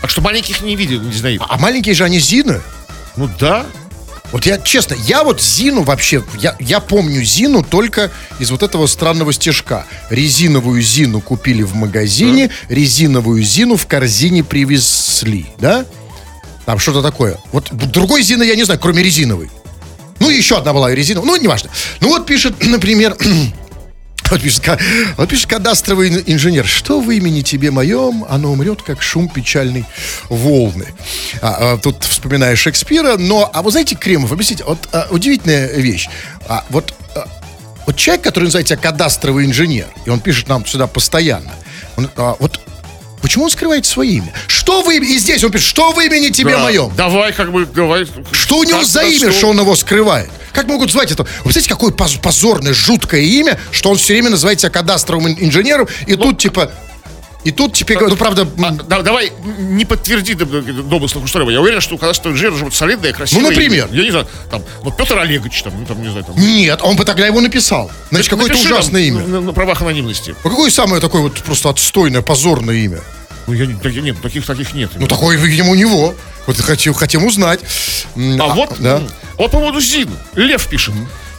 Так что маленьких не видел, не знаю. А маленькие же они Зины. Ну да. Вот я, честно, я вот Зину вообще, я, я помню Зину только из вот этого странного стежка. Резиновую Зину купили в магазине, резиновую Зину в корзине привезли, да? Там что-то такое. Вот другой Зины я не знаю, кроме резиновой. Ну, еще одна была резиновая, ну, неважно. Ну, вот пишет, <clears throat> например, <clears throat> вот пишет, вот пишет кадастровый ин- инженер. Что в имени тебе моем, оно умрет, как шум печальной волны. А, а, тут вспоминаешь Шекспира, но, а вы знаете, Кремов, объясните, вот а, удивительная вещь. А, вот, а, вот человек, который называет себя кадастровый инженер, и он пишет нам сюда постоянно, он, а, вот почему он скрывает свое имя? Что вы, и здесь он пишет, что в имени тебе Да. моем? Давай, как бы, давай. Что у него за имя, что он его скрывает? Как могут звать это? Вы представляете, какое поз- позорное, жуткое имя, что он все время называет себя кадастровым ин- инженером, и тут типа... И тут теперь, ну, правда, А, да- давай, не подтверди дом- домыслов Кустарева. Я уверен, что что инженер должен быть солидное, красивое. Ну, например? имя. Я не знаю, там, вот Петр Олегович, там, ну, там, не знаю, там. нет, он бы тогда его написал. Значит, какое-то ужасное имя. На, на правах анонимности. Ну, какое самое такое вот просто отстойное, позорное имя? Ну, я так- нет, таких, таких нет. Ну, такое, видимо, у него. Вот хотим, хотим узнать. М, А вот, Да. вот по поводу Зин. Лев пишет.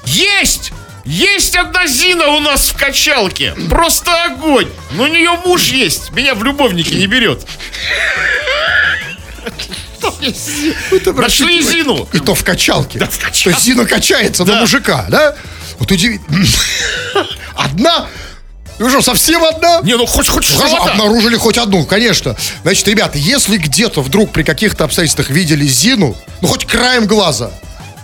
Есть! Есть одна Зина у нас в качалке. Просто огонь. Но у нее муж есть. Меня в любовники не берет. Нашли Зину. И то в качалке. Да, в качалке. То есть Зина качается на Да. мужика, да? Вот удивительно. <laughs> Одна? Ну что, совсем одна? Не, ну хоть хоть что-то. обнаружили хоть одну, конечно. Значит, ребята, если где-то вдруг при каких-то обстоятельствах видели Зину, ну хоть краем глаза,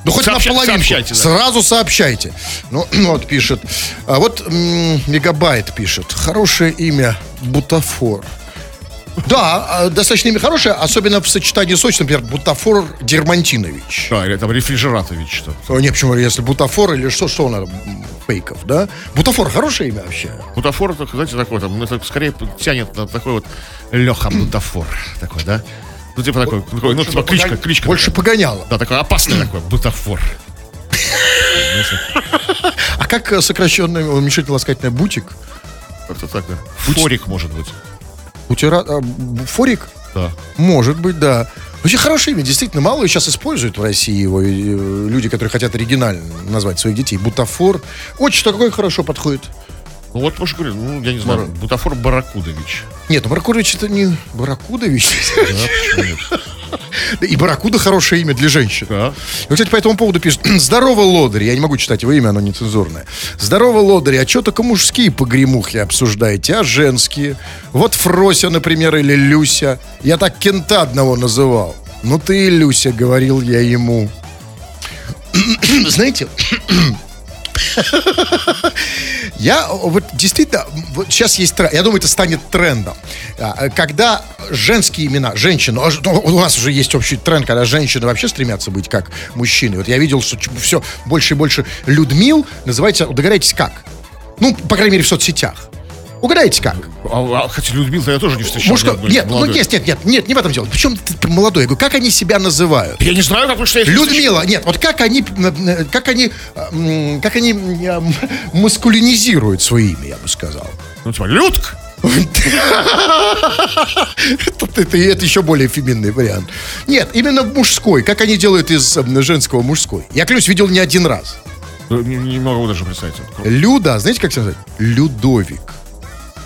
ну хоть Сообща- наполовину, сообщайте, да. сразу сообщайте. Ну, <clears throat> вот пишет. А вот м, Мегабайт пишет. Хорошее имя Бутафор. Да, а, достаточно имя хорошее, особенно в сочетании с отчеством, например, Бутафор Дермантинович. Да, или там рефрижератович что. О, Не, почему, если Бутафор или что, что он, м, фейков, да? Бутафор хорошее имя вообще. Бутафор, знаете, такой там, ну, это скорее тянет на такой вот Леха Бутафор. Такой, да? Ну, типа такой, такой, ну, типа кличка, кличка. Больше такая. погоняло. Да, такой опасный такой, Бутафор. А как э, сокращенное уменьшительно-ласкательное бутик? Как-то так, да. Форик, может быть. Бутера... а, б- Форик? Да. Может быть, да. Очень хорошее имя, действительно, мало сейчас используют в России его э, люди, которые хотят оригинально назвать своих детей. Бутафор. Отчество какое хорошо подходит. Ну, вот, может, говорю, ну, я не знаю, Бутафор Баракудович. Нет, ну Баракудович это не Баракудович. Да, почему нет? И Баракуда хорошее имя для женщин. Да. И, кстати, по этому поводу пишет. Здорово, лодыри. Я не могу читать его имя, оно нецензурное. Здорово, лодыри. А что только мужские погремухи обсуждаете, а женские? Вот Фрося, например, или Люся. Я так кента одного называл. Ну ты и Люся, говорил я ему. <clears throat> Знаете, <clears throat> <laughs> я вот действительно, вот сейчас есть тренд, я думаю, это станет трендом. А, Когда женские имена, женщины, а, ну, у нас уже есть общий тренд, когда женщины вообще стремятся быть как мужчины. Вот я видел, что все больше и больше Людмил называется, догадайтесь как? Ну, по крайней мере, в соцсетях. Угадайте как? А, а, хотя Людмил я тоже не встречал. Ни одной Нет, ну нет, нет, нет, нет, не в этом дело. Причем ты, молодой? Я говорю, как они себя называют? Я не знаю, вы что я. Людмила, нет, вот как они, как они, как они маскулинизируют свое имя, я бы сказал. Ну, типа, Людк. <laughs> Это, еще более феминный вариант. Нет, именно мужской. Как они делают из женского мужской. Я, клянусь, видел не один раз. Ну, Не, не могу даже представить. Люда, знаете, как себя называют? Людовик.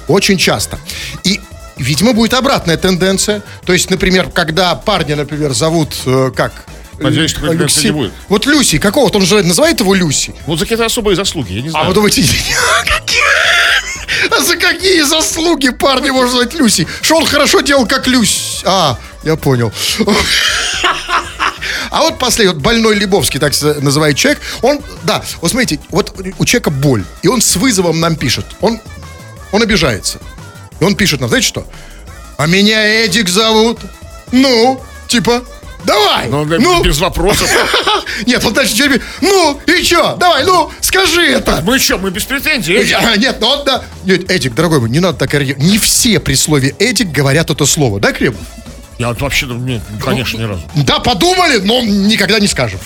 Очень часто. И, видимо, будет обратная тенденция. То есть, например, когда парня, например, зовут э, как? Надеюсь, что не будет. Вот Люси, какого-то он же называет его Люси. Вот за какие-то особые заслуги, я не А знаю. вы думаете, <laughs> какие А за какие заслуги парни можно звать Люси? Что он хорошо делал, как Люсь? А, я понял. <laughs> А вот последний, вот больной Лебовский, так называет человек, он, да, вот смотрите, вот у человека боль, и он с вызовом нам пишет, он, он обижается. И он пишет нам, знаете что? А меня Эдик зовут. Ну, типа, давай. Ну, ну. без вопросов. <laughs> Нет, вот дальше теперь, ну, и что? Давай, ну, скажи это. Мы что, мы без претензий? Нет, ну, да. Нет, Эдик, дорогой мой, не надо так Не все при слове Эдик говорят это слово, да, Кремов? Я вот вообще, нет, конечно, ни разу. Да, подумали, но никогда не скажем.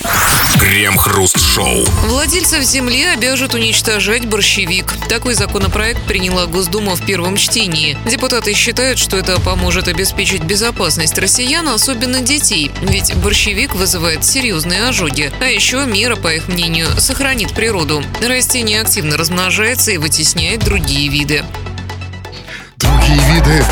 Крем-хруст-шоу. Владельцев земли обяжут уничтожать борщевик. Такой законопроект приняла Госдума в первом чтении. Депутаты считают, что это поможет обеспечить безопасность россиян, особенно детей. Ведь борщевик вызывает серьезные ожоги. А еще мера, по их мнению, сохранит природу. Растение активно размножается и вытесняет другие виды. Другие виды?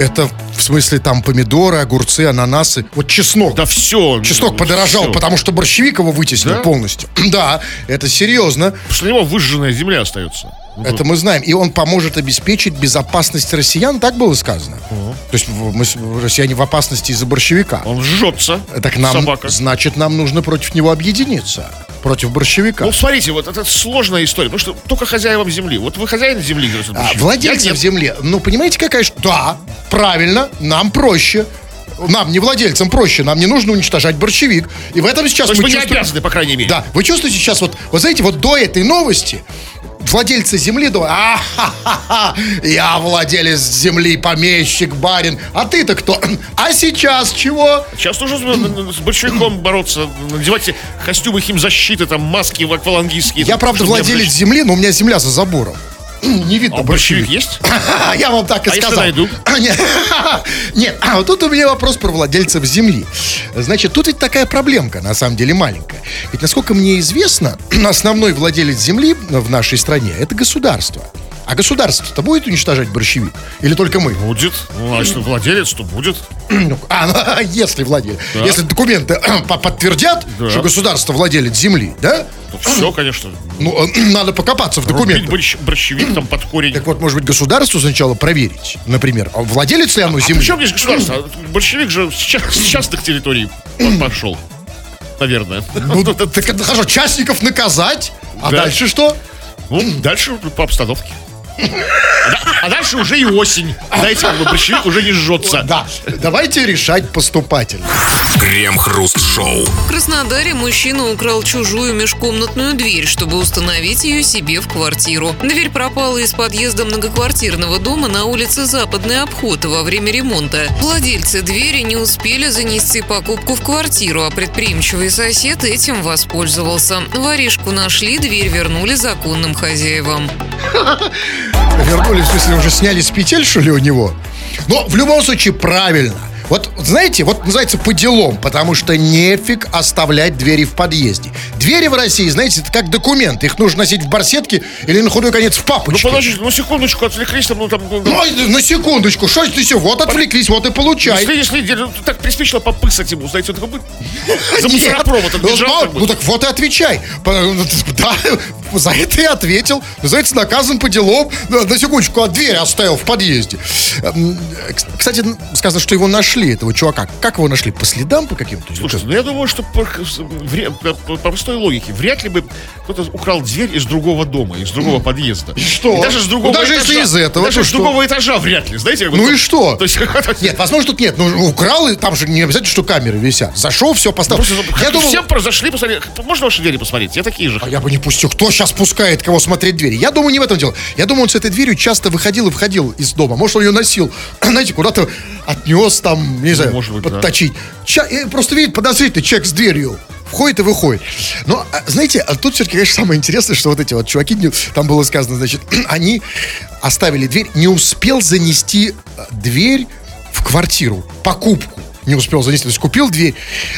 Это в смысле там помидоры, огурцы, ананасы. Вот чеснок. Да все. Чеснок подорожал, все. потому что борщевик его вытеснил да? полностью. <clears throat> да, это серьезно. Потому что у него выжженная земля остается. Это мы знаем. И он поможет обеспечить безопасность россиян, так было сказано. Угу. То есть мы, россияне в опасности из-за борщевика. Он жжется. Так нам, собака. значит, нам нужно против него объединиться. Против борщевика. Ну, смотрите, вот это сложная история, потому что только хозяевам земли. Вот вы хозяин земли, а, Владельцев земли. Ну, понимаете, какая... Да, правильно, нам проще нам, не владельцам, проще. Нам не нужно уничтожать борщевик. И в этом сейчас То мы, чувствуем... обязаны, по крайней мере. Да. Вы чувствуете сейчас, вот, вот знаете, вот до этой новости владельцы земли думают, а я владелец земли, помещик, барин, а ты-то кто? А сейчас чего? Сейчас нужно с большевиком бороться, надевать костюмы химзащиты, там, маски аквалангистские. Я, правда, владелец земли, но у меня земля за забором. Не видно. А большевик есть? <laughs> Я вам так и а сказал. Если найду? <laughs> <laughs> Нет, а вот тут у меня вопрос про владельцев земли. Значит, тут ведь такая проблемка, на самом деле маленькая. Ведь, насколько мне известно, <clears throat> основной владелец земли в нашей стране – это государство. А государство-то будет уничтожать борщевик? Или только мы? Будет. Ну, а если владелец, то будет. <clears throat> Ну, а, ну, если владелец. Да. Если документы <clears throat> подтвердят, да. что государство владелец земли, да? Все, конечно. Ну, э, <clears throat> надо покопаться в документах. Рубить борщевик там под корень. Так вот, может быть, государству сначала проверить, например, а владелец ли оно земли? А причем здесь государство? Борщевик же с частных территорий <clears throat> пошел. Наверное. Ну, так хорошо, частников наказать, а дальше что? Ну, дальше по обстановке. А дальше уже и осень. Знаете, как бы борщевик уже не жжется. Да. Давайте решать поступательно. Крем-хруст-шоу. В Краснодаре мужчина украл чужую межкомнатную дверь, чтобы установить ее себе в квартиру. Дверь пропала из подъезда многоквартирного дома на улице Западный обход во время ремонта. Владельцы двери не успели занести покупку в квартиру, а предприимчивый сосед этим воспользовался. Воришку нашли, дверь вернули законным хозяевам. <laughs> Вернули, в смысле, уже сняли с петель, что ли, у него? Но в любом случае правильно. Вот, знаете, вот называется по делам, потому что нефиг оставлять двери в подъезде. Двери в России, знаете, это как документы. Их нужно носить в барсетке или на худой конец в папочке. Ну, подождите, ну, секундочку, отвлеклись там, ну, там... Ну, ну на секундочку, что ты все, вот отвлеклись, вот и получай. Если, если ну, так приспичило попысать ему, знаете, он такой за мусоропровод отбежал. Ну, ну, так вот и отвечай. <laughs> Да, за это и ответил. Называется, наказан по делам. На секундочку, а дверь оставил в подъезде. Кстати, сказано, что его нашли, этого чувака. Как его нашли? По следам по каким-то? Слушай, ну я думаю, что по, по, по простой логике, вряд ли бы кто-то украл дверь из другого дома, из другого подъезда. И что? И даже с другого ну, даже этажа, если из этого, даже с другого этажа вряд ли, знаете? Ну и что? <laughs> То есть, нет, возможно, тут нет. Ну, украл, и там же не обязательно, что камеры висят. Зашел, все, поставил. Ну, я думал... Все произошли, посмотри. Можно ваши двери посмотреть? Я такие же. А я бы не пустил. Кто сейчас пускает кого смотреть двери? Я думаю, не в этом дело. Я думаю, он с этой дверью часто выходил и входил из дома. Может, он ее носил, <clears throat> знаете, куда-то отнес там, не знаю, может быть, подточить. Да. Ча- просто видит подозрительный человек с дверью входит и выходит. Но, а, знаете, а тут все-таки, конечно, самое интересное, что вот эти вот чуваки, там было сказано, значит, <clears throat> они оставили дверь, не успел занести э, дверь в квартиру, покупку не успел занести, то есть купил дверь.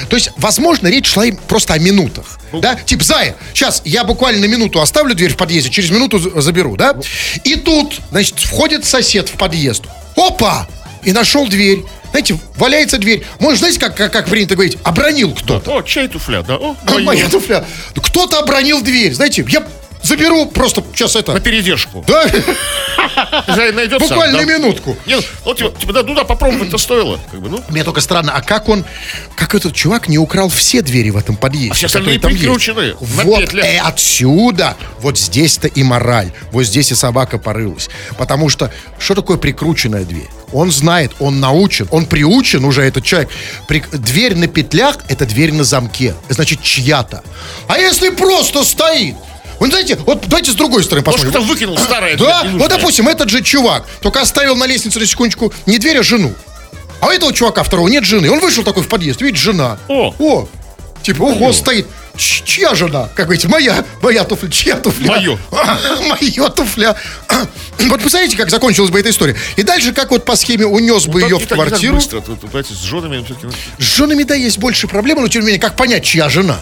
То есть, возможно, речь шла им просто о минутах. Ну. Да? Типа, Зая, сейчас я буквально на минуту оставлю дверь в подъезде, через минуту заберу, да? И тут, значит, входит сосед в подъезд. Опа! И нашел дверь. Знаете, валяется дверь. Может, знаете, как, как, как принято говорить, обронил кто-то. О, чей туфля, да? О, моя туфля. Кто-то обронил дверь. Знаете, я заберу просто сейчас это... На передержку. Да, <laughs> Хозяин найдется. буквально отдам. минутку. Нет, ну, типа, типа, да, ну да, попробовать-то стоило. Как бы, ну, Мне только странно, а как он, как этот чувак не украл все двери в этом подъезде? А все остальные там есть? прикручены на Вот петлях. э, отсюда, вот здесь-то и мораль. Вот здесь и собака порылась. Потому что, что такое прикрученная дверь? Он знает, он научен, он приучен уже, этот человек. При- Дверь на петлях – это дверь на замке. Значит, чья-то. А если просто стоит? Вы знаете, вот давайте с другой стороны может, посмотрим. кто-то выкинул старое. Да, вот, допустим, этот же чувак только оставил на лестнице на секундочку не дверь, а жену. А у этого чувака второго нет жены. Он вышел такой в подъезд, видит, жена. О. О! Типа, ого, стоит. Чья жена? Как говорите, моя, моя туфля, чья туфля? Мою. <laughs> Моя туфля. <clears throat> Вот посмотрите, как закончилась бы эта история. И дальше, как вот по схеме унес бы ее в так- квартиру. быстро. Тут, понимаете, с женами все-таки... С женами, да, есть больше проблем, но тем не менее, как понять, чья жена?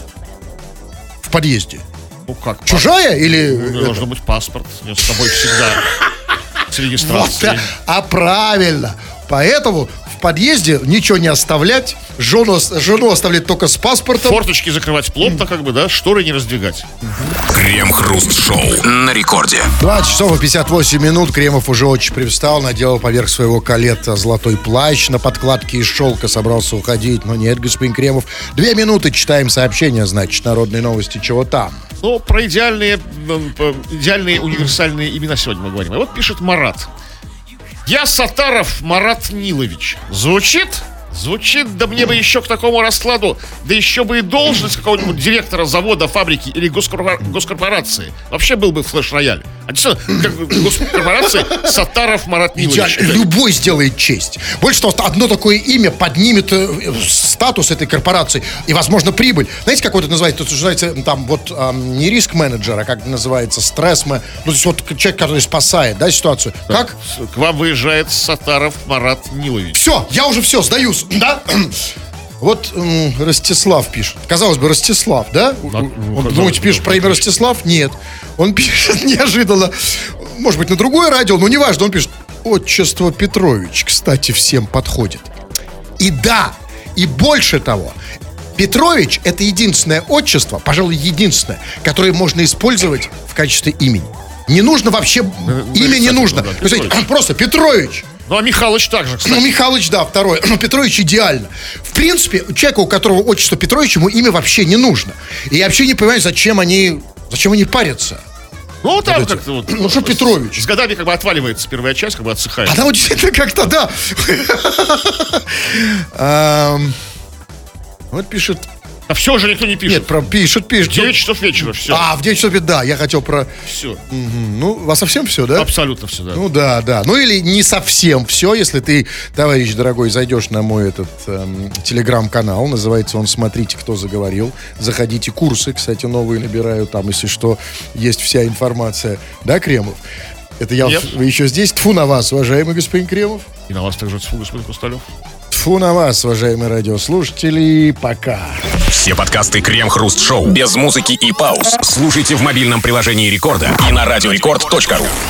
В подъезде. Ну как? Чужая или... Ну, Должен быть паспорт. С тобой всегда. <laughs> С Вот, регистрацией. да. а правильно. Поэтому в подъезде ничего не оставлять, жену, жену оставлять только с паспортом. Форточки закрывать плотно, как бы, да, шторы не раздвигать. Крем-хруст-шоу на рекорде. 2 часов и 58 минут. Кремов уже очень привстал, наделал поверх своего калета золотой плащ на подкладке из шелка, собрался уходить. Но нет, господин Кремов. Две минуты читаем сообщение, значит, народные новости, чего там. Ну, про идеальные, идеальные универсальные имена сегодня мы говорим. И вот пишет Марат. Я Сатаров Марат Нилович. Звучит? Звучит, да мне бы еще к такому раскладу, да еще бы и должность какого-нибудь директора завода, фабрики или госкорпора- госкорпорации. Вообще был бы флеш-рояль. А действительно, как бы госкорпорации Сатаров Марат Нилович. Идеально. Любой сделает честь. Больше того, одно такое имя поднимет э, статус этой корпорации и, возможно, прибыль. Знаете, как вот это называется? Это называется там вот ам, не риск-менеджер, а как называется стресс Ну, то есть вот человек, который спасает, да, ситуацию. Как? К вам выезжает Сатаров Марат Нилович. Все, я уже все, сдаюсь, да? <clears throat> Вот м, Ростислав пишет. Казалось бы, Ростислав, да? ну, Он, думаете, пишет про имя Ростислав? Нет. Он <laughs> пишет неожиданно. Может быть, на другое радио, но неважно. Он пишет, отчество Петрович, кстати, всем подходит. И да, и больше того, Петрович – это единственное отчество, пожалуй, единственное, которое можно использовать в качестве имени. Не нужно вообще, имя не кстати, нужно. ну да, <clears throat> просто Петрович. Ну, а Михалыч также, кстати. Ну, Михалыч, да, второй. <clears throat> Но Петрович идеально. В принципе, человеку, у которого отчество Петрович, ему имя вообще не нужно. И я вообще не понимаю, зачем они, зачем они парятся. Ну, вот так эти. как-то вот. Ну, что Петрович? С годами как бы отваливается первая часть, как бы отсыхает. Она вот действительно как-то, да. Ам, <laughs> Вот пишет... А все же никто не пишет. Нет, про, пишет, пишет. 9 часов вечера, все. А, в 9 часов, да, я хотел про... Все. М, Ну, вас совсем все, да? Абсолютно все, да. Ну да, да. Ну или не совсем все, если ты, товарищ дорогой, зайдешь на мой этот эм, телеграм-канал, называется он «Смотрите, кто заговорил». Заходите, курсы, кстати, новые набираю, там, если что, есть вся информация. Да, Кремов? Это я, Нет. вы еще здесь? Тфу на вас, уважаемый господин Кремов. И на вас также тьфу, господин Хрусталев. Тфу на вас, уважаемые радиослушатели. Пока. Все подкасты Крем-хруст-шоу без музыки и пауз слушайте в мобильном приложении Рекорда и на радиорекорд.ру.